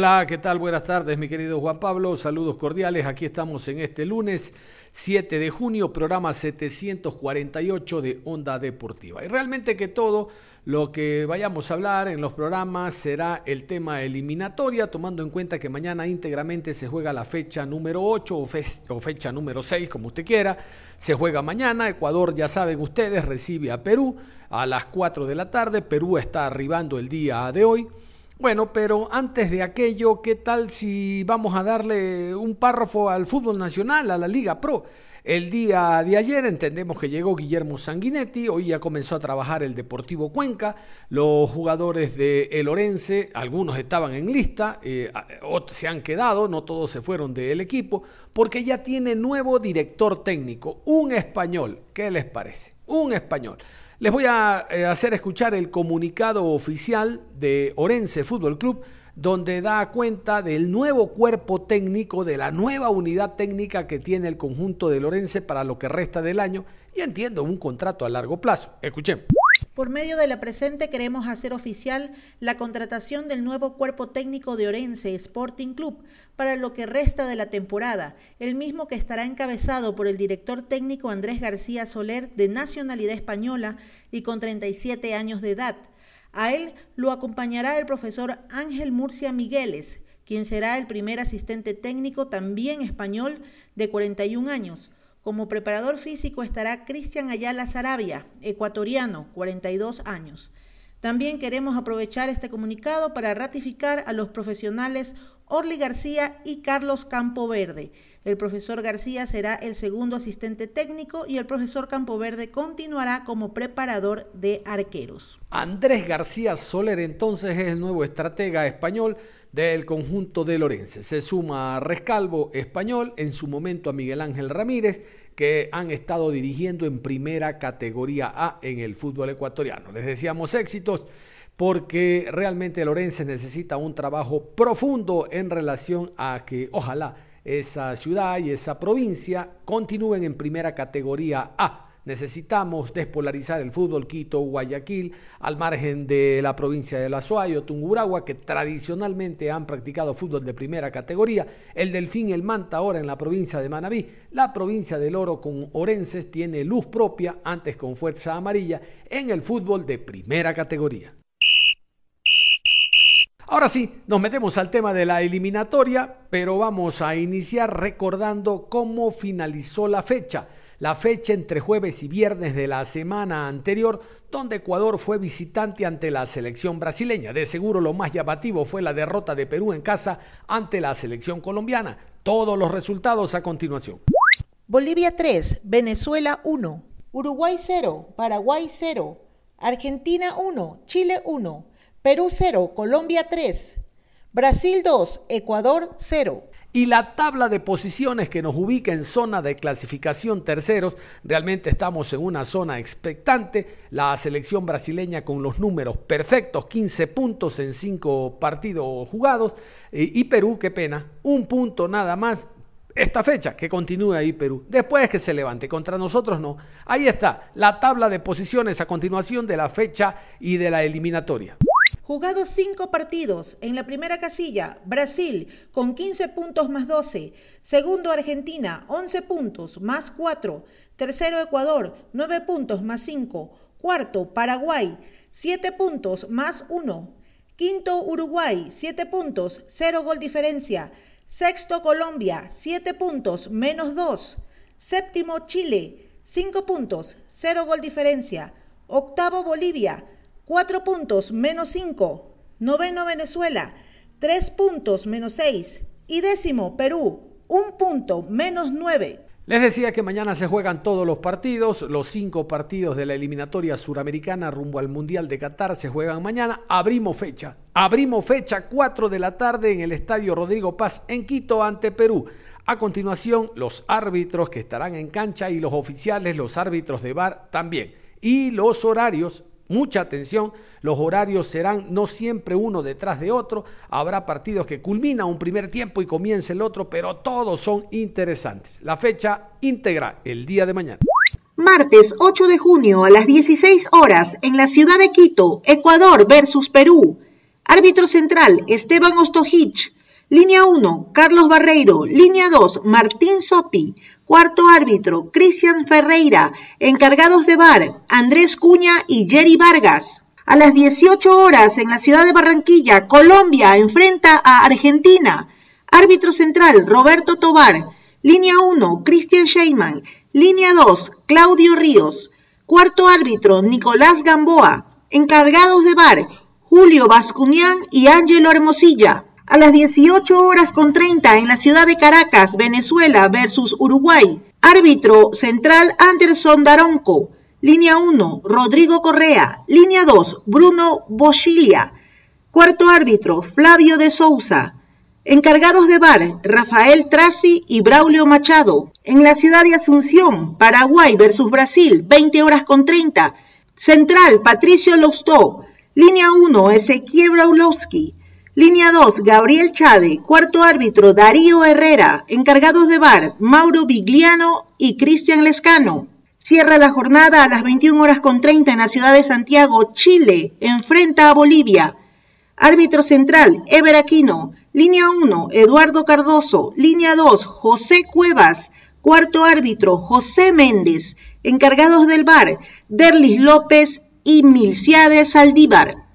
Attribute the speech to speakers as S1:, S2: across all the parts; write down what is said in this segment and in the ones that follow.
S1: Hola, ¿qué tal? Buenas tardes, mi querido Juan Pablo. Saludos cordiales. Aquí estamos en este lunes 7 de junio, programa 748 de Onda Deportiva. Y realmente que todo lo que vayamos a hablar en los programas será el tema eliminatoria, tomando en cuenta que mañana íntegramente se juega la fecha número 8 o, fecha número 6, como usted quiera. Se juega mañana. Ecuador, ya saben ustedes, recibe a Perú a las 4 de la tarde. Perú está arribando el día de hoy. Bueno, pero antes de aquello, ¿qué tal si vamos a darle un párrafo al fútbol nacional, a la Liga Pro? El día de ayer entendemos que llegó Guillermo Sanguinetti, hoy ya comenzó a trabajar el Deportivo Cuenca, los jugadores de El Orense, algunos estaban en lista, eh, se han quedado, no todos se fueron del equipo, porque ya tiene nuevo director técnico, un español, ¿qué les parece? Un español. Les voy a eh, hacer escuchar el comunicado oficial de Orense Fútbol Club, donde da cuenta del nuevo cuerpo técnico, de la nueva unidad técnica que tiene el conjunto de Orense para lo que resta del año y entiendo un contrato a largo plazo. Escuchen.
S2: Por medio de la presente queremos hacer oficial la contratación del nuevo cuerpo técnico de Orense Sporting Club para lo que resta de la temporada, el mismo que estará encabezado por el director técnico Andrés García Soler de nacionalidad española y con 37 años de edad. A él lo acompañará el profesor Ángel Murcia Migueles, quien será el primer asistente técnico también español de 41 años. Como preparador físico estará Cristian Ayala Sarabia, ecuatoriano, 42 años. También queremos aprovechar este comunicado para ratificar a los profesionales Orly García y Carlos Campoverde. El profesor García será el segundo asistente técnico y el profesor Campoverde continuará como preparador de arqueros.
S1: Andrés García Soler entonces es el nuevo estratega español del conjunto de Lorense. Se suma a Rescalvo, español, en su momento a Miguel Ángel Ramírez, que han estado dirigiendo en primera categoría A en el fútbol ecuatoriano. Les decíamos éxitos porque realmente Lorense necesita un trabajo profundo en relación a que ojalá esa ciudad y esa provincia continúen en primera categoría A Necesitamos despolarizar el fútbol Quito, Guayaquil, al margen de la provincia de La Suayo, Tunguragua, que tradicionalmente han practicado fútbol de primera categoría, el Delfín el Manta ahora en la provincia de Manabí, la provincia del Oro con Orenses tiene luz propia, antes con Fuerza Amarilla, en el fútbol de primera categoría. Ahora sí, nos metemos al tema de la eliminatoria, pero vamos a iniciar recordando cómo finalizó la fecha la fecha entre jueves y viernes de la semana anterior, donde Ecuador fue visitante ante la selección brasileña. De seguro lo más llamativo fue la derrota de Perú en casa ante la selección colombiana. Todos los resultados a continuación.
S2: Bolivia 3, Venezuela 1, Uruguay 0, Paraguay 0, Argentina 1, Chile 1, Perú 0, Colombia 3, Brasil 2, Ecuador 0.
S1: Y la tabla de posiciones que nos ubica en zona de clasificación terceros, realmente estamos en una zona expectante. La selección brasileña con los números perfectos, 15 puntos en 5 partidos jugados. Eh, y Perú, qué pena, un punto nada más. Esta fecha, que continúe ahí Perú. Después que se levante, contra nosotros no. Ahí está, la tabla de posiciones a continuación de la fecha y de la eliminatoria.
S2: Jugados cinco partidos. En la primera casilla, Brasil con 15 puntos más 12. Segundo, Argentina, 11 puntos más 4. Tercero, Ecuador, 9 puntos más 5. Cuarto, Paraguay, 7 puntos más 1. Quinto, Uruguay, 7 puntos, 0 gol diferencia. Sexto, Colombia, 7 puntos menos 2. Séptimo, Chile, 5 puntos, 0 gol diferencia. Octavo, Bolivia, 4 puntos menos 5. Noveno Venezuela, 3 puntos menos 6. Y décimo Perú, 1 punto menos 9.
S1: Les decía que mañana se juegan todos los partidos, los cinco partidos de la eliminatoria suramericana rumbo al Mundial de Qatar se juegan mañana. Abrimos fecha, abrimos fecha 4 de la tarde en el Estadio Rodrigo Paz en Quito ante Perú. A continuación, los árbitros que estarán en cancha y los oficiales, los árbitros de bar también. Y los horarios Mucha atención, los horarios serán no siempre uno detrás de otro, habrá partidos que culmina un primer tiempo y comienza el otro, pero todos son interesantes. La fecha íntegra el día de mañana.
S2: Martes 8 de junio a las 16 horas en la ciudad de Quito, Ecuador versus Perú. Árbitro central Esteban Ostojich. Línea 1, Carlos Barreiro. Línea 2, Martín Sopi. Cuarto árbitro, Cristian Ferreira. Encargados de bar, Andrés Cuña y Jerry Vargas. A las 18 horas en la ciudad de Barranquilla, Colombia enfrenta a Argentina. Árbitro central, Roberto Tobar. Línea 1, Cristian Sheyman. Línea 2, Claudio Ríos. Cuarto árbitro, Nicolás Gamboa. Encargados de bar, Julio Bascuñán y Ángelo Hermosilla a las 18 horas con 30 en la ciudad de Caracas, Venezuela versus Uruguay. Árbitro central Anderson Daronco. Línea 1, Rodrigo Correa. Línea 2, Bruno Boschilia. Cuarto árbitro, Flavio de Souza. Encargados de bar, Rafael Traci y Braulio Machado. En la ciudad de Asunción, Paraguay versus Brasil, 20 horas con 30. Central, Patricio Lostó. Línea 1, Ezequiel Braulowski. Línea 2, Gabriel Chade. Cuarto árbitro, Darío Herrera. Encargados de bar, Mauro Vigliano y Cristian Lescano. Cierra la jornada a las 21 horas con 30 en la ciudad de Santiago, Chile. Enfrenta a Bolivia. Árbitro central, Ever Aquino. Línea 1, Eduardo Cardoso. Línea 2, José Cuevas. Cuarto árbitro, José Méndez. Encargados del bar, Derlis López y Milciades Saldívar.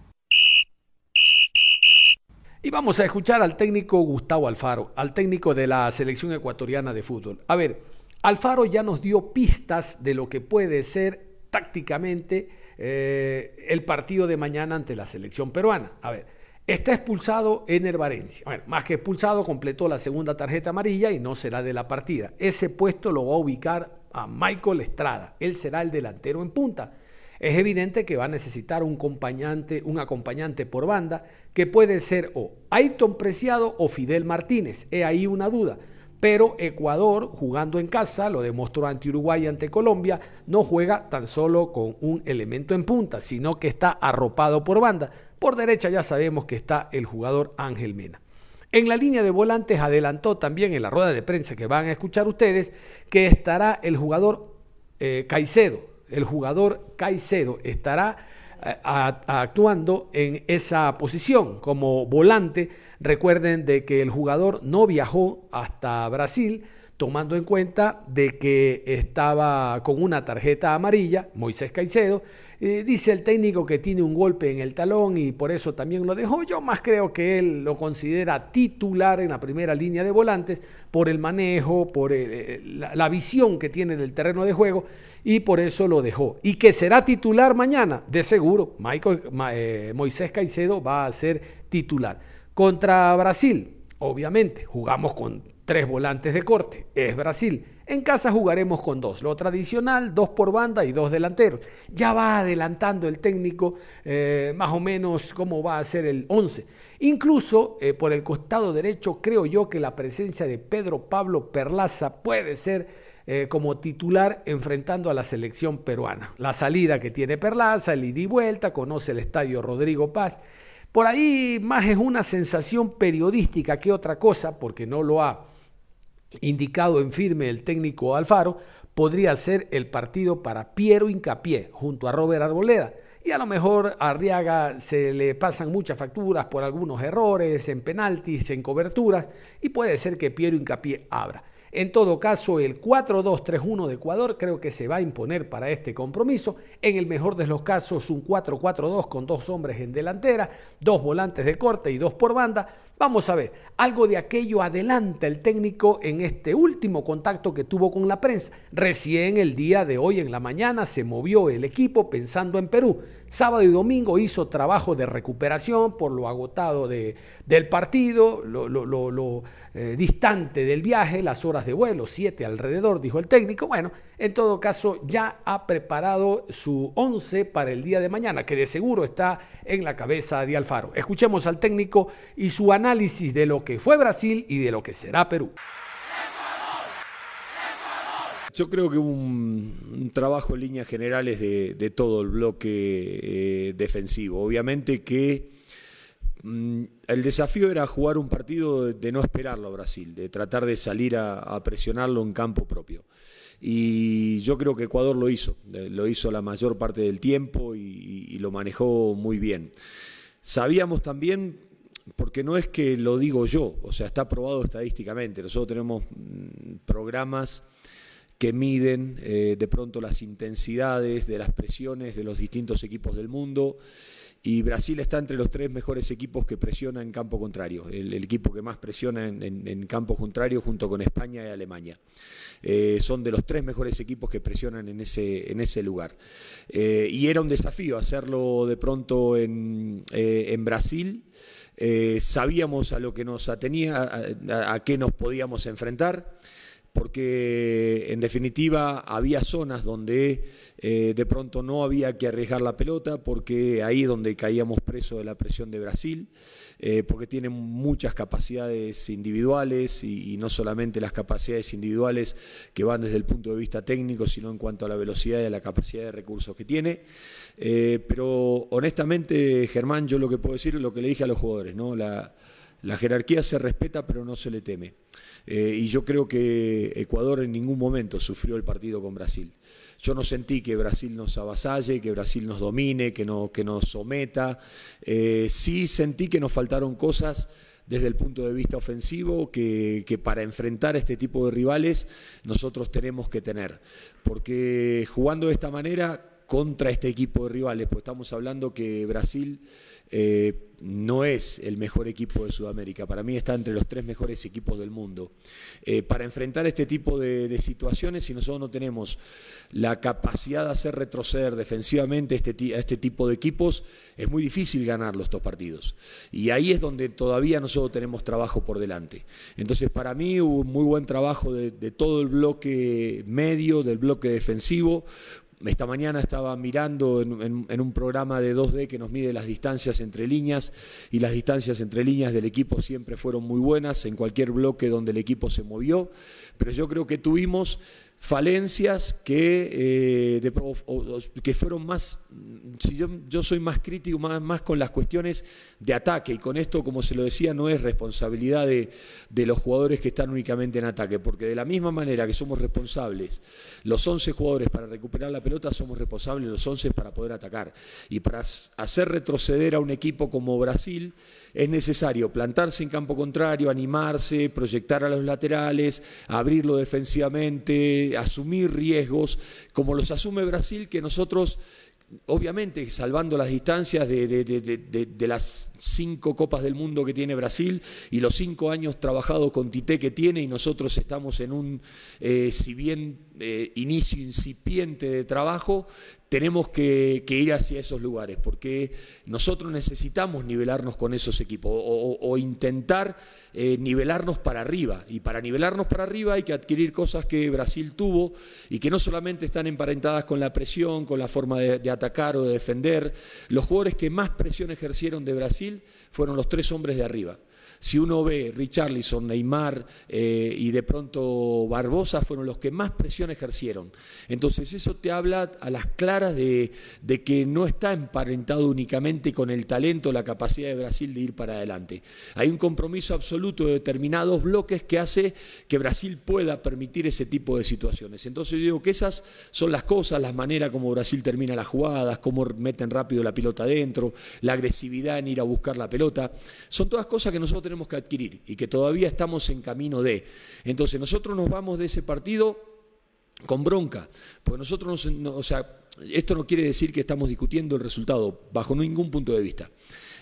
S1: Y vamos a escuchar al técnico Gustavo Alfaro, al técnico de la selección ecuatoriana de fútbol. A ver, Alfaro ya nos dio pistas de lo que puede ser tácticamente eh, el partido de mañana ante la selección peruana. A ver, está expulsado Ener Valencia. Bueno, más que expulsado, completó la segunda tarjeta amarilla y no será de la partida. Ese puesto lo va a ubicar a Michael Estrada. Él será el delantero en punta es evidente que va a necesitar un acompañante, un acompañante por banda, que puede ser o Aiton Preciado o Fidel Martínez. He ahí una duda. Pero Ecuador, jugando en casa, lo demostró ante Uruguay y ante Colombia, no juega tan solo con un elemento en punta, sino que está arropado por banda. Por derecha ya sabemos que está el jugador Ángel Mena. En la línea de volantes adelantó también en la rueda de prensa que van a escuchar ustedes que estará el jugador eh, Caicedo, el jugador Caicedo estará eh, actuando en esa posición como volante. Recuerden de que el jugador no viajó hasta Brasil tomando en cuenta de que estaba con una tarjeta amarilla, Moisés Caicedo, dice el técnico que tiene un golpe en el talón y por eso también lo dejó. Yo más creo que él lo considera titular en la primera línea de volantes por el manejo, por eh, la, visión que tiene del terreno de juego y por eso lo dejó. Y que será titular mañana, de seguro. Michael, eh, Moisés Caicedo va a ser titular. Contra Brasil, obviamente, jugamos con tres volantes de corte. Es Brasil. En casa jugaremos con dos, lo tradicional, dos por banda y dos delanteros. Ya va adelantando el técnico eh, más o menos cómo va a ser el 11. Incluso eh, por el costado derecho creo yo que la presencia de Pedro Pablo Perlaza puede ser eh, como titular enfrentando a la selección peruana. La salida que tiene Perlaza, el ida y vuelta, conoce el estadio Rodrigo Paz. Por ahí más es una sensación periodística que otra cosa, porque no lo ha indicado en firme el técnico Alfaro, podría ser el partido para Piero Incapié junto a Robert Arboleda. Y a lo mejor a Arriaga se le pasan muchas facturas por algunos errores en penaltis, en coberturas, y puede ser que Piero Incapié abra. En todo caso, el 4-2-3-1 de Ecuador creo que se va a imponer para este compromiso. En el mejor de los casos, un 4-4-2 con dos hombres en delantera, dos volantes de corte y dos por banda. Vamos a ver, algo de aquello adelanta el técnico en este último contacto que tuvo con la prensa. Recién el día de hoy en la mañana se movió el equipo pensando en Perú. Sábado y domingo hizo trabajo de recuperación por lo agotado de, del partido, lo, lo, eh, distante del viaje, las horas de vuelo, siete alrededor, dijo el técnico. Bueno, en todo caso ya ha preparado su once para el día de mañana, que de seguro está en la cabeza de Alfaro. Escuchemos al técnico y su análisis de lo que fue Brasil y de lo que será Perú.
S3: Yo creo que un, un trabajo en líneas generales de, todo el bloque eh, defensivo. Obviamente que mm, el desafío era jugar un partido de, no esperarlo a Brasil, de tratar de salir a, presionarlo en campo propio. Y yo creo que Ecuador lo hizo, eh, lo hizo la mayor parte del tiempo y lo manejó muy bien. Sabíamos también porque no es que lo digo yo, o sea, está probado estadísticamente. Nosotros tenemos mm, programas que miden eh, de pronto las intensidades de las presiones de los distintos equipos del mundo. Y Brasil está entre los tres mejores equipos que presiona en campo contrario, el, equipo que más presiona en, campo contrario junto con España y Alemania. Eh, son de los tres mejores equipos que presionan en ese, en ese lugar. Eh, y era un desafío hacerlo de pronto en, en Brasil. Sabíamos a lo que nos atenía, a qué nos podíamos enfrentar porque en definitiva había zonas donde eh, de pronto no había que arriesgar la pelota, porque ahí es donde caíamos presos de la presión de Brasil, eh, porque tienen muchas capacidades individuales y, no solamente las capacidades individuales que van desde el punto de vista técnico, sino en cuanto a la velocidad y a la capacidad de recursos que tiene. Eh, pero honestamente, Germán, yo lo que puedo decir es lo que le dije a los jugadores, ¿no? La jerarquía se respeta pero no se le teme. Eh, y yo creo que Ecuador en ningún momento sufrió el partido con Brasil. Yo no sentí que Brasil nos avasalle, que Brasil nos domine, que, no, que nos someta. Eh, sí sentí que nos faltaron cosas desde el punto de vista ofensivo que, que, para enfrentar este tipo de rivales nosotros tenemos que tener. Porque jugando de esta manera contra este equipo de rivales, pues estamos hablando que Brasil eh, no es el mejor equipo de Sudamérica. Para mí está entre los tres mejores equipos del mundo. Eh, para enfrentar este tipo de, situaciones, si nosotros no tenemos la capacidad de hacer retroceder defensivamente este, a este tipo de equipos, es muy difícil ganarlos estos partidos. Y ahí es donde todavía nosotros tenemos trabajo por delante. Entonces, para mí hubo un muy buen trabajo de todo el bloque medio, del bloque defensivo, esta mañana estaba mirando en, un programa de 2D que nos mide las distancias entre líneas y las distancias entre líneas del equipo siempre fueron muy buenas en cualquier bloque donde el equipo se movió, pero yo creo que tuvimos falencias que, eh, que fueron más, si yo, yo soy más crítico, más, más, con las cuestiones de ataque, y con esto, como se lo decía, no es responsabilidad de, de, los jugadores que están únicamente en ataque, porque de la misma manera que somos responsables los 11 jugadores para recuperar la pelota, somos responsables los 11 para poder atacar. Y para hacer retroceder a un equipo como Brasil, es necesario plantarse en campo contrario, animarse, proyectar a los laterales, abrirlo defensivamente, asumir riesgos, como los asume Brasil, que nosotros obviamente salvando las distancias de, las cinco copas del mundo que tiene Brasil y los cinco años trabajados con Tite que tiene y nosotros estamos en un, eh, si bien eh, inicio incipiente de trabajo, tenemos que, ir hacia esos lugares, porque nosotros necesitamos nivelarnos con esos equipos o, intentar eh, nivelarnos para arriba. Y para nivelarnos para arriba hay que adquirir cosas que Brasil tuvo y que no solamente están emparentadas con la presión, con la forma de atacar o de defender. Los jugadores que más presión ejercieron de Brasil fueron los tres hombres de arriba. Si uno ve Richarlison, Neymar eh, y de pronto Barbosa fueron los que más presión ejercieron. Entonces eso te habla a las claras de, que no está emparentado únicamente con el talento, la capacidad de Brasil de ir para adelante. Hay un compromiso absoluto de determinados bloques que hace que Brasil pueda permitir ese tipo de situaciones. Entonces yo digo que esas son las cosas, las maneras como Brasil termina las jugadas, cómo meten rápido la pelota adentro, la agresividad en ir a buscar la pelota. Son todas cosas que nosotros tenemos que adquirir y que todavía estamos en camino de. Entonces nosotros nos vamos de ese partido con bronca, porque nosotros, o sea, esto no quiere decir que estamos discutiendo el resultado bajo ningún punto de vista.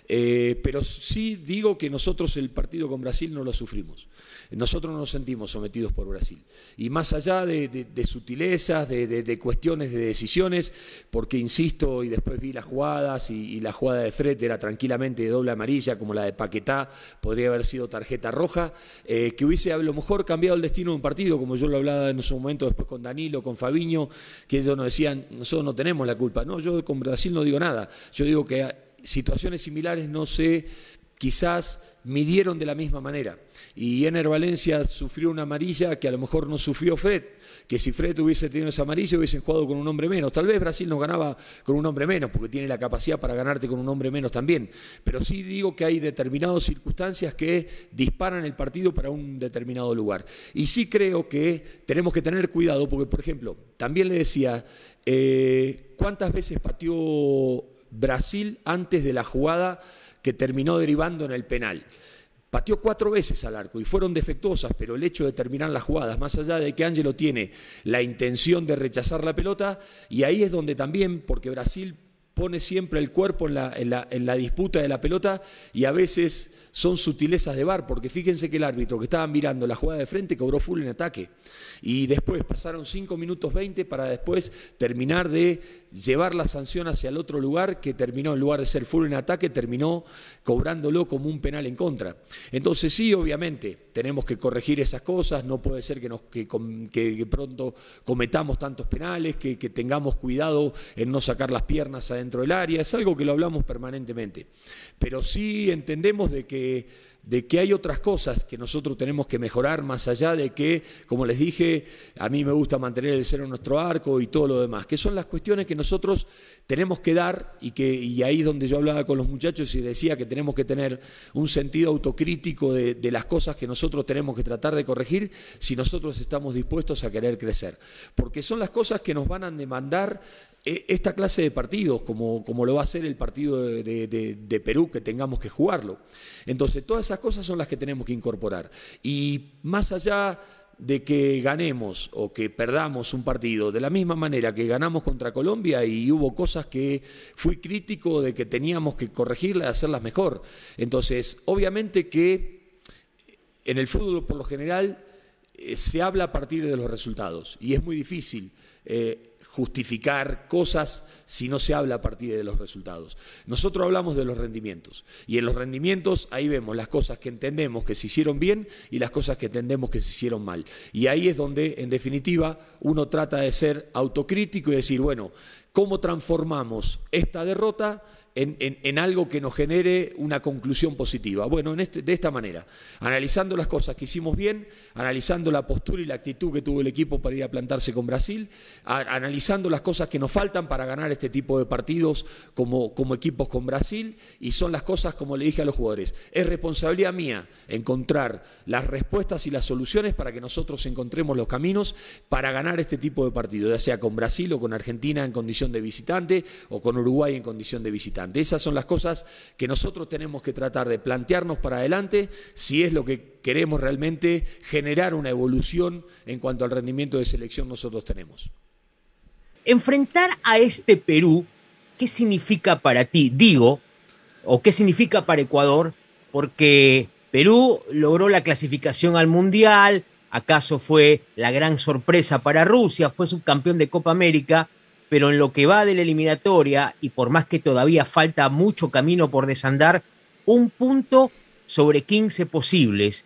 S3: Eh, pero sí digo que nosotros el partido con Brasil no lo sufrimos. Nosotros no nos sentimos sometidos por Brasil. Y más allá de, sutilezas, de, cuestiones de decisiones, porque insisto, y después vi las jugadas, y, la jugada de Fred era tranquilamente de doble amarilla, como la de Paquetá, podría haber sido tarjeta roja, eh, que hubiese a lo mejor cambiado el destino de un partido, como yo lo hablaba en su momento después con Danilo, con Fabiño, que ellos nos decían, nosotros no tenemos la culpa. No, yo con Brasil no digo nada. Yo digo que situaciones similares no se quizás midieron de la misma manera. Y Ener Valencia sufrió una amarilla que a lo mejor no sufrió Fred, que si Fred hubiese tenido esa amarilla hubiesen jugado con un hombre menos. Tal vez Brasil nos ganaba con un hombre menos, porque tiene la capacidad para ganarte con un hombre menos también. Pero sí digo que hay determinadas circunstancias que disparan el partido para un determinado lugar. Y sí creo que tenemos que tener cuidado, porque por ejemplo, también le decía, eh, ¿cuántas veces pateó Brasil antes de la jugada? que terminó derivando en el penal. Pateó cuatro veces al arco y fueron defectuosas, pero el hecho de terminar las jugadas, más allá de que Ángelo tiene la intención de rechazar la pelota, y ahí es donde también, porque Brasil pone siempre el cuerpo en la, en la, disputa de la pelota y a veces son sutilezas de bar, porque fíjense que el árbitro que estaba mirando la jugada de frente cobró full en ataque. Y después pasaron 5 minutos 20 para después terminar de llevar la sanción hacia el otro lugar, que terminó, en lugar de ser full en ataque, terminó cobrándolo como un penal en contra. Entonces sí, obviamente, tenemos que corregir esas cosas, no puede ser que, nos, que, pronto cometamos tantos penales, que, que tengamos cuidado en no sacar las piernas adentro del área, es algo que lo hablamos permanentemente. Pero sí entendemos de que de que hay otras cosas que nosotros tenemos que mejorar más allá de que, como les dije, a mí me gusta mantener el cero en nuestro arco y todo lo demás, que son las cuestiones que nosotros tenemos que dar y que y ahí es donde yo hablaba con los muchachos y decía que tenemos que tener un sentido autocrítico de, de las cosas que nosotros tenemos que tratar de corregir si nosotros estamos dispuestos a querer crecer, porque son las cosas que nos van a demandar esta clase de partidos, como, como lo va a ser el partido de, Perú, que tengamos que jugarlo. Entonces, todas esas cosas son las que tenemos que incorporar. Y más allá de que ganemos o que perdamos un partido, de la misma manera que ganamos contra Colombia y hubo cosas que fui crítico de que teníamos que corregirlas, hacerlas mejor. Entonces, obviamente que en el fútbol por lo general eh, se habla a partir de los resultados y es muy difícil. Eh, justificar cosas si no se habla a partir de los resultados. Nosotros hablamos de los rendimientos y en los rendimientos ahí vemos las cosas que entendemos que se hicieron bien y las cosas que entendemos que se hicieron mal. Y ahí es donde, en definitiva, uno trata de ser autocrítico y decir, bueno, ¿cómo transformamos esta derrota en, algo que nos genere una conclusión positiva. Bueno, este, de esta manera, analizando las cosas que hicimos bien, analizando la postura y la actitud que tuvo el equipo para ir a plantarse con Brasil, analizando las cosas que nos faltan para ganar este tipo de partidos como, como equipos con Brasil, y son las cosas, como le dije a los jugadores, es responsabilidad mía encontrar las respuestas y las soluciones para que nosotros encontremos los caminos para ganar este tipo de partidos, ya sea con Brasil o con Argentina en condición de visitante o con Uruguay en condición de visitante. Esas son las cosas que nosotros tenemos que tratar de plantearnos para adelante si es lo que queremos realmente generar una evolución en cuanto al rendimiento de selección nosotros tenemos.
S4: Enfrentar a este Perú, ¿qué significa para ti? Digo, o qué significa para Ecuador, porque Perú logró la clasificación al Mundial, acaso fue la gran sorpresa para Rusia, fue subcampeón de Copa América, pero en lo que va de la eliminatoria, y por más que todavía falta mucho camino por desandar, un punto sobre 15 posibles.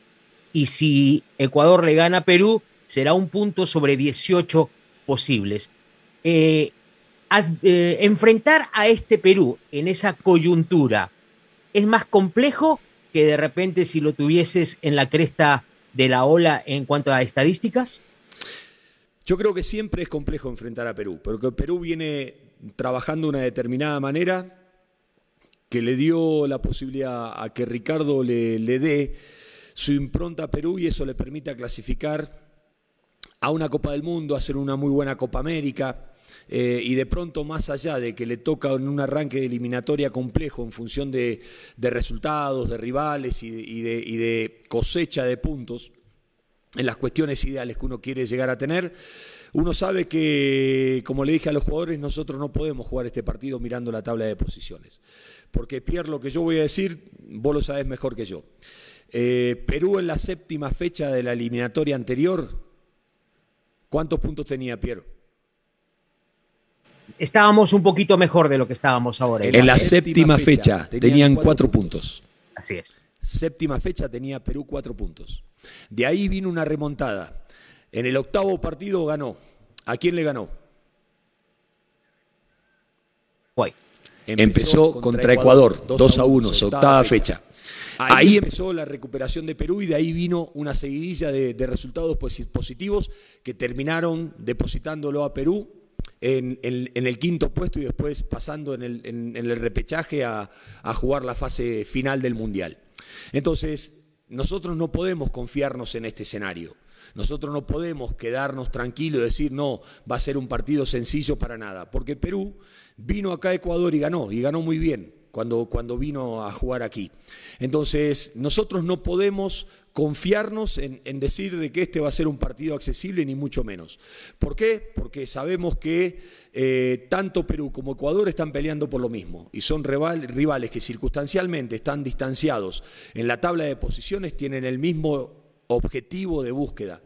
S4: Y si Ecuador le gana a Perú, será un punto sobre 18 posibles. Eh, eh, enfrentar a este Perú en esa coyuntura es más complejo que de repente si lo tuvieses en la cresta de la ola en cuanto a estadísticas?
S3: Yo creo que siempre es complejo enfrentar a Perú, porque Perú viene trabajando de una determinada manera que le dio la posibilidad a que Ricardo le, dé su impronta a Perú y eso le permita clasificar a una Copa del Mundo, hacer una muy buena Copa América. Eh, y de pronto, más allá de que le toca en un arranque de eliminatoria complejo en función de, resultados, de rivales y de cosecha de puntos, en las cuestiones ideales que uno quiere llegar a tener, Uno sabe que, como le dije a los jugadores, nosotros no podemos jugar este partido mirando la tabla de posiciones. Porque, Pierre, lo que yo voy a decir, vos lo sabés mejor que yo. Eh, Perú en la séptima fecha de la eliminatoria anterior, ¿cuántos puntos tenía, Pierre?
S4: Estábamos un poquito mejor de lo que estábamos ahora.
S3: En, la, séptima, fecha, tenían cuatro, puntos.
S4: Así es.
S3: Séptima fecha tenía Perú cuatro puntos. De ahí vino una remontada. En el octavo partido ganó. ¿A quién le ganó? Empezó, contra, Ecuador, 2 a 1, su octava fecha. Ahí empezó la recuperación de Perú y de ahí vino una seguidilla de, resultados positivos que terminaron depositándolo a Perú en, el quinto puesto y después pasando en el, repechaje a, a jugar la fase final del Mundial. Entonces, nosotros no podemos confiarnos en este escenario. Nosotros no podemos quedarnos tranquilos y decir, no, va a ser un partido sencillo para nada, porque Perú vino acá a Ecuador y ganó, y ganó muy bien cuando, cuando vino a jugar aquí. Entonces, nosotros no podemos confiarnos en, decir de que este va a ser un partido accesible, ni mucho menos. ¿Por qué? Porque sabemos que eh, tanto Perú como Ecuador están peleando por lo mismo y son rivales que circunstancialmente están distanciados en la tabla de posiciones, tienen el mismo objetivo de búsqueda.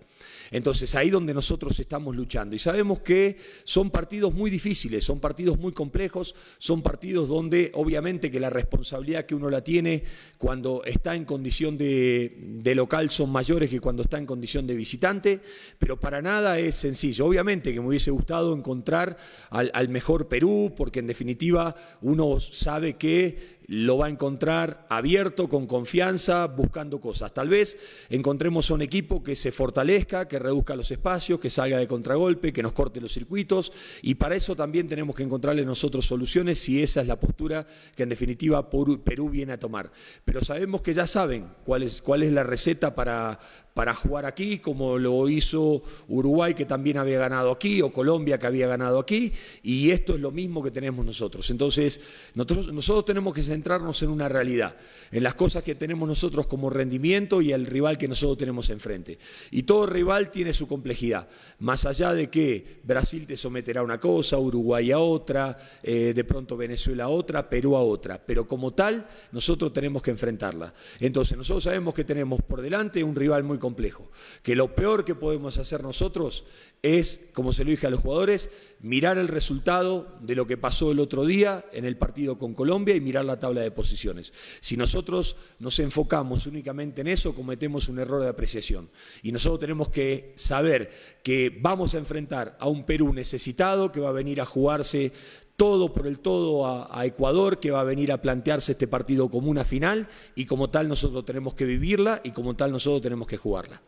S3: Entonces ahí donde nosotros estamos luchando. Y sabemos que son partidos muy difíciles, son partidos muy complejos, son partidos donde obviamente que la responsabilidad que uno la tiene cuando está en condición de, local son mayores que cuando está en condición de visitante, pero para nada es sencillo. Obviamente que me hubiese gustado encontrar al, mejor Perú, porque en definitiva uno sabe que lo va a encontrar abierto, con confianza, buscando cosas. Tal vez encontremos un equipo que se fortalezca, que reduzca los espacios, que salga de contragolpe, que nos corte los circuitos y para eso también tenemos que encontrarle nosotros soluciones si esa es la postura que en definitiva Perú viene a tomar. Pero sabemos que ya saben cuál es, cuál es la receta para, para jugar aquí, como lo hizo Uruguay, que también había ganado aquí, o Colombia, que había ganado aquí, y esto es lo mismo que tenemos nosotros. Entonces, nosotros, tenemos que centrarnos en una realidad, en las cosas que tenemos nosotros como rendimiento y el rival que nosotros tenemos enfrente. Y todo rival tiene su complejidad, más allá de que Brasil te someterá a una cosa, Uruguay a otra, eh, de pronto Venezuela a otra, Perú a otra, pero como tal, nosotros tenemos que enfrentarla. Entonces, nosotros sabemos que tenemos por delante un rival muy complejo. Que lo peor que podemos hacer nosotros es, como se lo dije a los jugadores, mirar el resultado de lo que pasó el otro día en el partido con Colombia y mirar la tabla de posiciones. Si nosotros nos enfocamos únicamente en eso, cometemos un error de apreciación. Y nosotros tenemos que saber que vamos a enfrentar a un Perú necesitado que va a venir a jugarse todo por el todo a, Ecuador, que va a venir a plantearse este partido como una final y como tal nosotros tenemos que vivirla y como tal nosotros tenemos que jugarla.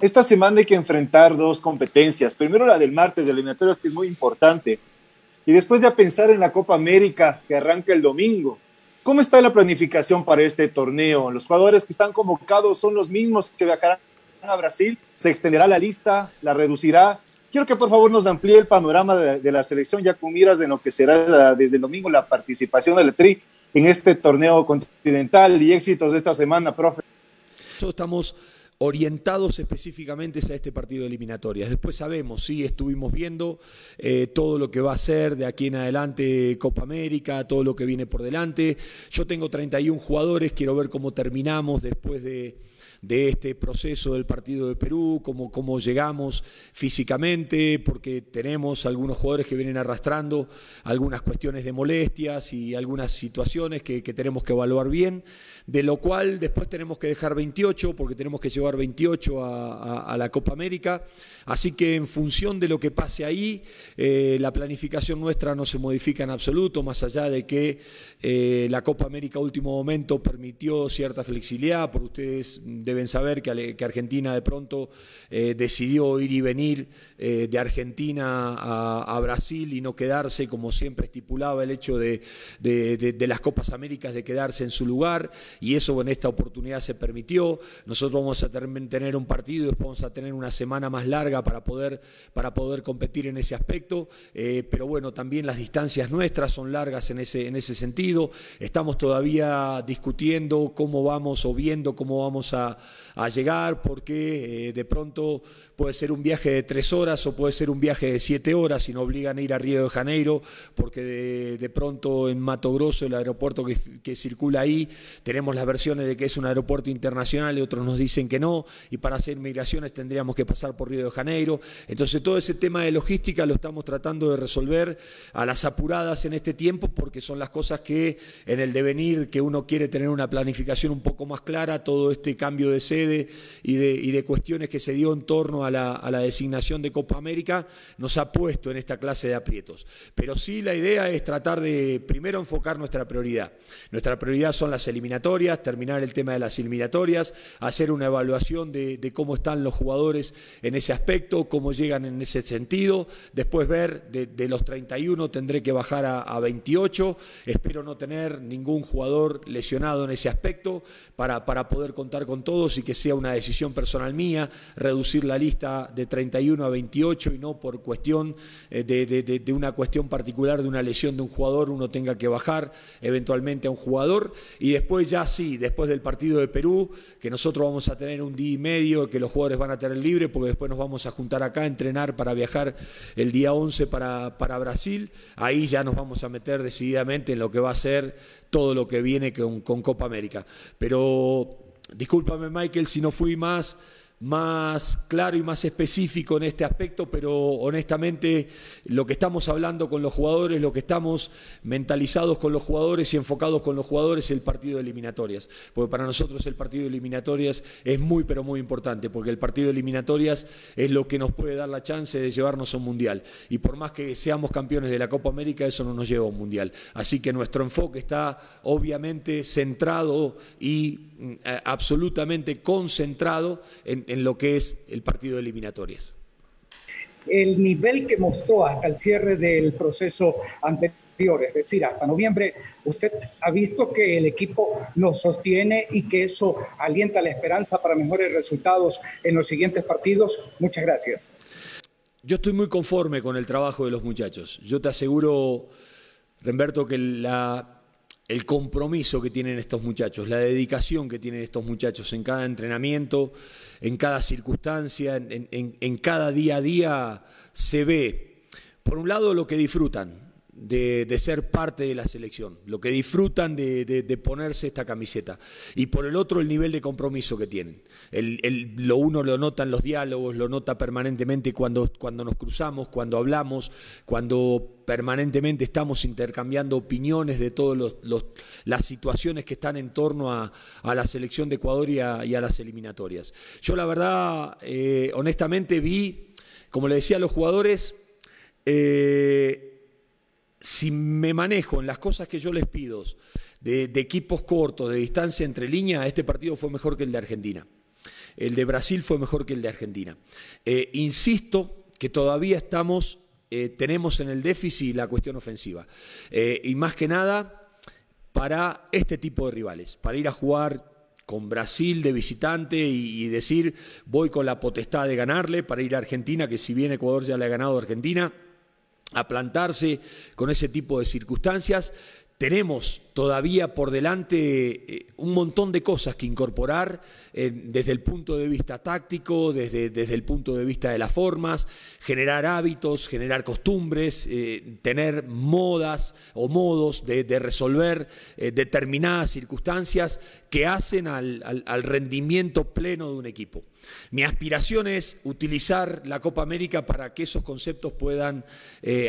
S5: Esta semana hay que enfrentar dos competencias. Primero la del martes de eliminatorios, que es muy importante. Y después ya pensar en la Copa América, que arranca el domingo. ¿Cómo está la planificación para este torneo? Los jugadores que están convocados son los mismos que viajarán a Brasil. ¿Se extenderá la lista? ¿La reducirá? Quiero que por favor nos amplíe el panorama de, la selección ya con miras de lo que será desde el domingo la participación del TRI en este torneo continental y éxitos de esta semana, profe.
S3: Estamos orientados específicamente a este partido de eliminatorias. Después sabemos, sí, estuvimos viendo eh, todo lo que va a ser de aquí en adelante Copa América, todo lo que viene por delante. Yo tengo 31 jugadores, quiero ver cómo terminamos después de de este proceso del partido de Perú, cómo, cómo llegamos físicamente, porque tenemos algunos jugadores que vienen arrastrando algunas cuestiones de molestias y algunas situaciones que, tenemos que evaluar bien, de lo cual después tenemos que dejar 28, porque tenemos que llevar 28 a, la Copa América. Así que en función de lo que pase ahí, eh, la planificación nuestra no se modifica en absoluto, más allá de que eh, la Copa América último momento permitió cierta flexibilidad, por ustedes de deben saber que, Argentina de pronto eh, decidió ir y venir de Argentina a, Brasil y no quedarse, como siempre estipulaba el hecho de, las Copas Américas, de quedarse en su lugar, y eso en esta oportunidad se permitió. Nosotros vamos a tener un partido después vamos a tener una semana más larga para poder, para poder competir en ese aspecto, eh, pero bueno, también las distancias nuestras son largas en ese, en ese sentido. Estamos todavía discutiendo cómo vamos o viendo cómo vamos a, llegar, porque eh, de pronto puede ser un viaje de tres horas o puede ser un viaje de siete horas y nos obligan a ir a Río de Janeiro, porque de, pronto en Mato Grosso, el aeropuerto que, circula ahí, tenemos las versiones de que es un aeropuerto internacional y otros nos dicen que no, y para hacer migraciones tendríamos que pasar por Río de Janeiro. Entonces todo ese tema de logística lo estamos tratando de resolver a las apuradas en este tiempo, porque son las cosas que en el devenir que uno quiere tener una planificación un poco más clara, todo este cambio de sede y de, cuestiones que se dio en torno a la, designación de Copa América, nos ha puesto en esta clase de aprietos. Pero sí la idea es tratar de primero enfocar nuestra prioridad. Nuestra prioridad son las eliminatorias, terminar el tema de las eliminatorias, hacer una evaluación de, cómo están los jugadores en ese aspecto, cómo llegan en ese sentido, después ver de, los 31 tendré que bajar a, a 28, espero no tener ningún jugador lesionado en ese aspecto para, para poder contar con todos y que sea una decisión personal mía, reducir la lista de 31 a 28 y no por cuestión eh, de, una cuestión particular de una lesión de un jugador uno tenga que bajar eventualmente a un jugador. Y después ya sí, después del partido de Perú, que nosotros vamos a tener un día y medio que los jugadores van a tener libre porque después nos vamos a juntar acá a entrenar para viajar el día 11 para, para Brasil, ahí ya nos vamos a meter decididamente en lo que va a ser todo lo que viene con, con Copa América. Pero discúlpame Michael si no fui más más claro y más específico en este aspecto, pero honestamente lo que estamos hablando con los jugadores, lo que estamos mentalizados con los jugadores y enfocados con los jugadores es el partido de eliminatorias, porque para nosotros el partido de eliminatorias es muy pero muy importante, porque el partido de eliminatorias es lo que nos puede dar la chance de llevarnos a un mundial. Y por más que seamos campeones de la Copa América eso no nos lleva a un mundial, así que nuestro enfoque está obviamente centrado y mm, absolutamente concentrado en en lo que es el partido de eliminatorias.
S6: El nivel que mostró hasta el cierre del proceso anterior, es decir, hasta noviembre, usted ha visto que el equipo lo sostiene y que eso alienta la esperanza para mejores resultados en los siguientes partidos. Muchas gracias.
S3: Yo estoy muy conforme con el trabajo de los muchachos. Yo te aseguro, Remberto, que la, el compromiso que tienen estos muchachos, la dedicación que tienen estos muchachos en cada entrenamiento, en cada circunstancia, en, cada día a día, se ve, por un lado, lo que disfrutan, de, ser parte de la selección, lo que disfrutan de, ponerse esta camiseta. Y por el otro, el nivel de compromiso que tienen. lo uno lo nota en los diálogos, lo nota permanentemente cuando, cuando nos cruzamos, cuando hablamos, cuando permanentemente estamos intercambiando opiniones de todas las situaciones que están en torno a, la selección de Ecuador y a, las eliminatorias. Yo la verdad, eh, honestamente vi, como le decía a los jugadores, eh, si me manejo en las cosas que yo les pido, de, equipos cortos, de distancia entre líneas, este partido fue mejor que el de Argentina. El de Brasil fue mejor que el de Argentina. Eh, insisto que todavía estamos, eh, tenemos en el déficit la cuestión ofensiva. Eh, y más que nada para este tipo de rivales, para ir a jugar con Brasil de visitante y, decir voy con la potestad de ganarle, para ir a Argentina, que si bien Ecuador ya le ha ganado a Argentina, a plantarse con ese tipo de circunstancias. Tenemos todavía por delante eh, un montón de cosas que incorporar eh, desde el punto de vista táctico, desde, desde, el punto de vista de las formas, generar hábitos, generar costumbres, eh, tener modas o modos de, resolver determinadas circunstancias que hacen al, al rendimiento pleno de un equipo. Mi aspiración es utilizar la Copa América para que esos conceptos puedan,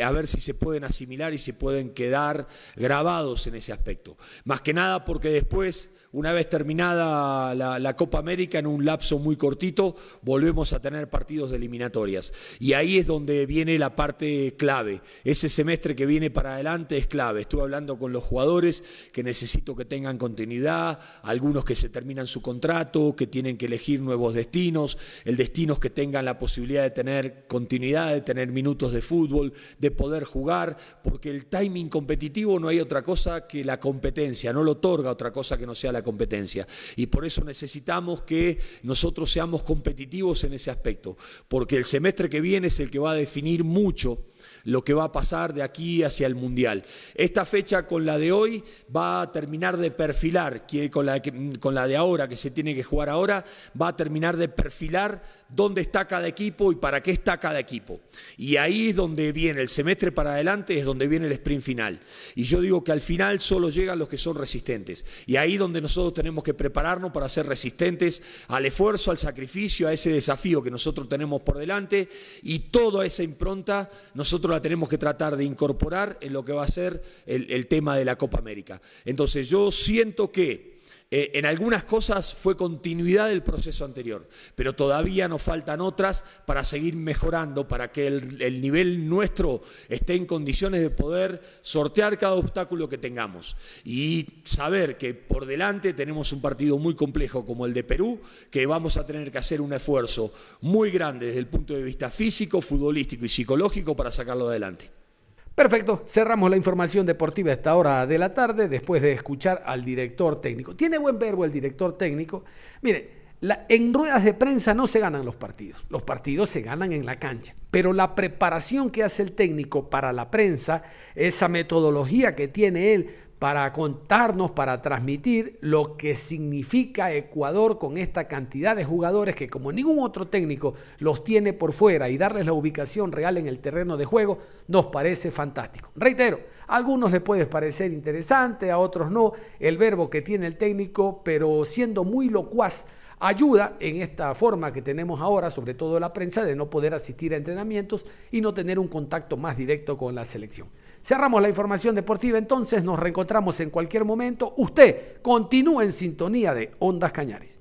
S3: a ver si se pueden asimilar y se pueden quedar grabados en ese aspecto. Más que nada porque después una vez terminada la, Copa América, en un lapso muy cortito, volvemos a tener partidos de eliminatorias. Y ahí es donde viene la parte clave. Ese semestre que viene para adelante es clave. Estuve hablando con los jugadores que necesito que tengan continuidad, algunos que se terminan su contrato, que tienen que elegir nuevos destinos, el destino es que tengan la posibilidad de tener continuidad, de tener minutos de fútbol, de poder jugar, porque el timing competitivo no hay otra cosa que la competencia, no lo otorga otra cosa que no sea la competencia. Y por eso necesitamos que nosotros seamos competitivos en ese aspecto, porque el semestre que viene es el que va a definir mucho lo que va a pasar de aquí hacia el Mundial. Esta fecha con la de hoy va a terminar de perfilar, con la, con la de ahora, que se tiene que jugar ahora, va a terminar de perfilar dónde está cada equipo y para qué está cada equipo. Y ahí es donde viene el semestre para adelante, es donde viene el sprint final. Y yo digo que al final solo llegan los que son resistentes. Y ahí donde nosotros tenemos que prepararnos para ser resistentes al esfuerzo, al sacrificio, a ese desafío que nosotros tenemos por delante. Y toda esa impronta nosotros la tenemos que tratar de incorporar en lo que va a ser el, el tema de la Copa América. Entonces yo siento que eh, en algunas cosas fue continuidad del proceso anterior, pero todavía nos faltan otras para seguir mejorando, para que el, nivel nuestro esté en condiciones de poder sortear cada obstáculo que tengamos y saber que por delante tenemos un partido muy complejo como el de Perú, que vamos a tener que hacer un esfuerzo muy grande desde el punto de vista físico, futbolístico y psicológico para sacarlo adelante.
S1: Perfecto, cerramos la información deportiva a esta hora de la tarde después de escuchar al director técnico. Tiene buen verbo el director técnico. Mire, en ruedas de prensa no se ganan los partidos, los partidos se ganan en la cancha, pero la preparación que hace el técnico para la prensa, esa metodología que tiene él para contarnos, para transmitir lo que significa Ecuador con esta cantidad de jugadores que como ningún otro técnico los tiene por fuera y darles la ubicación real en el terreno de juego, nos parece fantástico. Reitero, a algunos les puede parecer interesante, a otros no, el verbo que tiene el técnico, pero siendo muy locuaz, ayuda en esta forma que tenemos ahora, sobre todo la prensa, de no poder asistir a entrenamientos y no tener un contacto más directo con la selección. Cerramos la información deportiva entonces, nos reencontramos en cualquier momento. Usted continúa en sintonía de Ondas Cañares.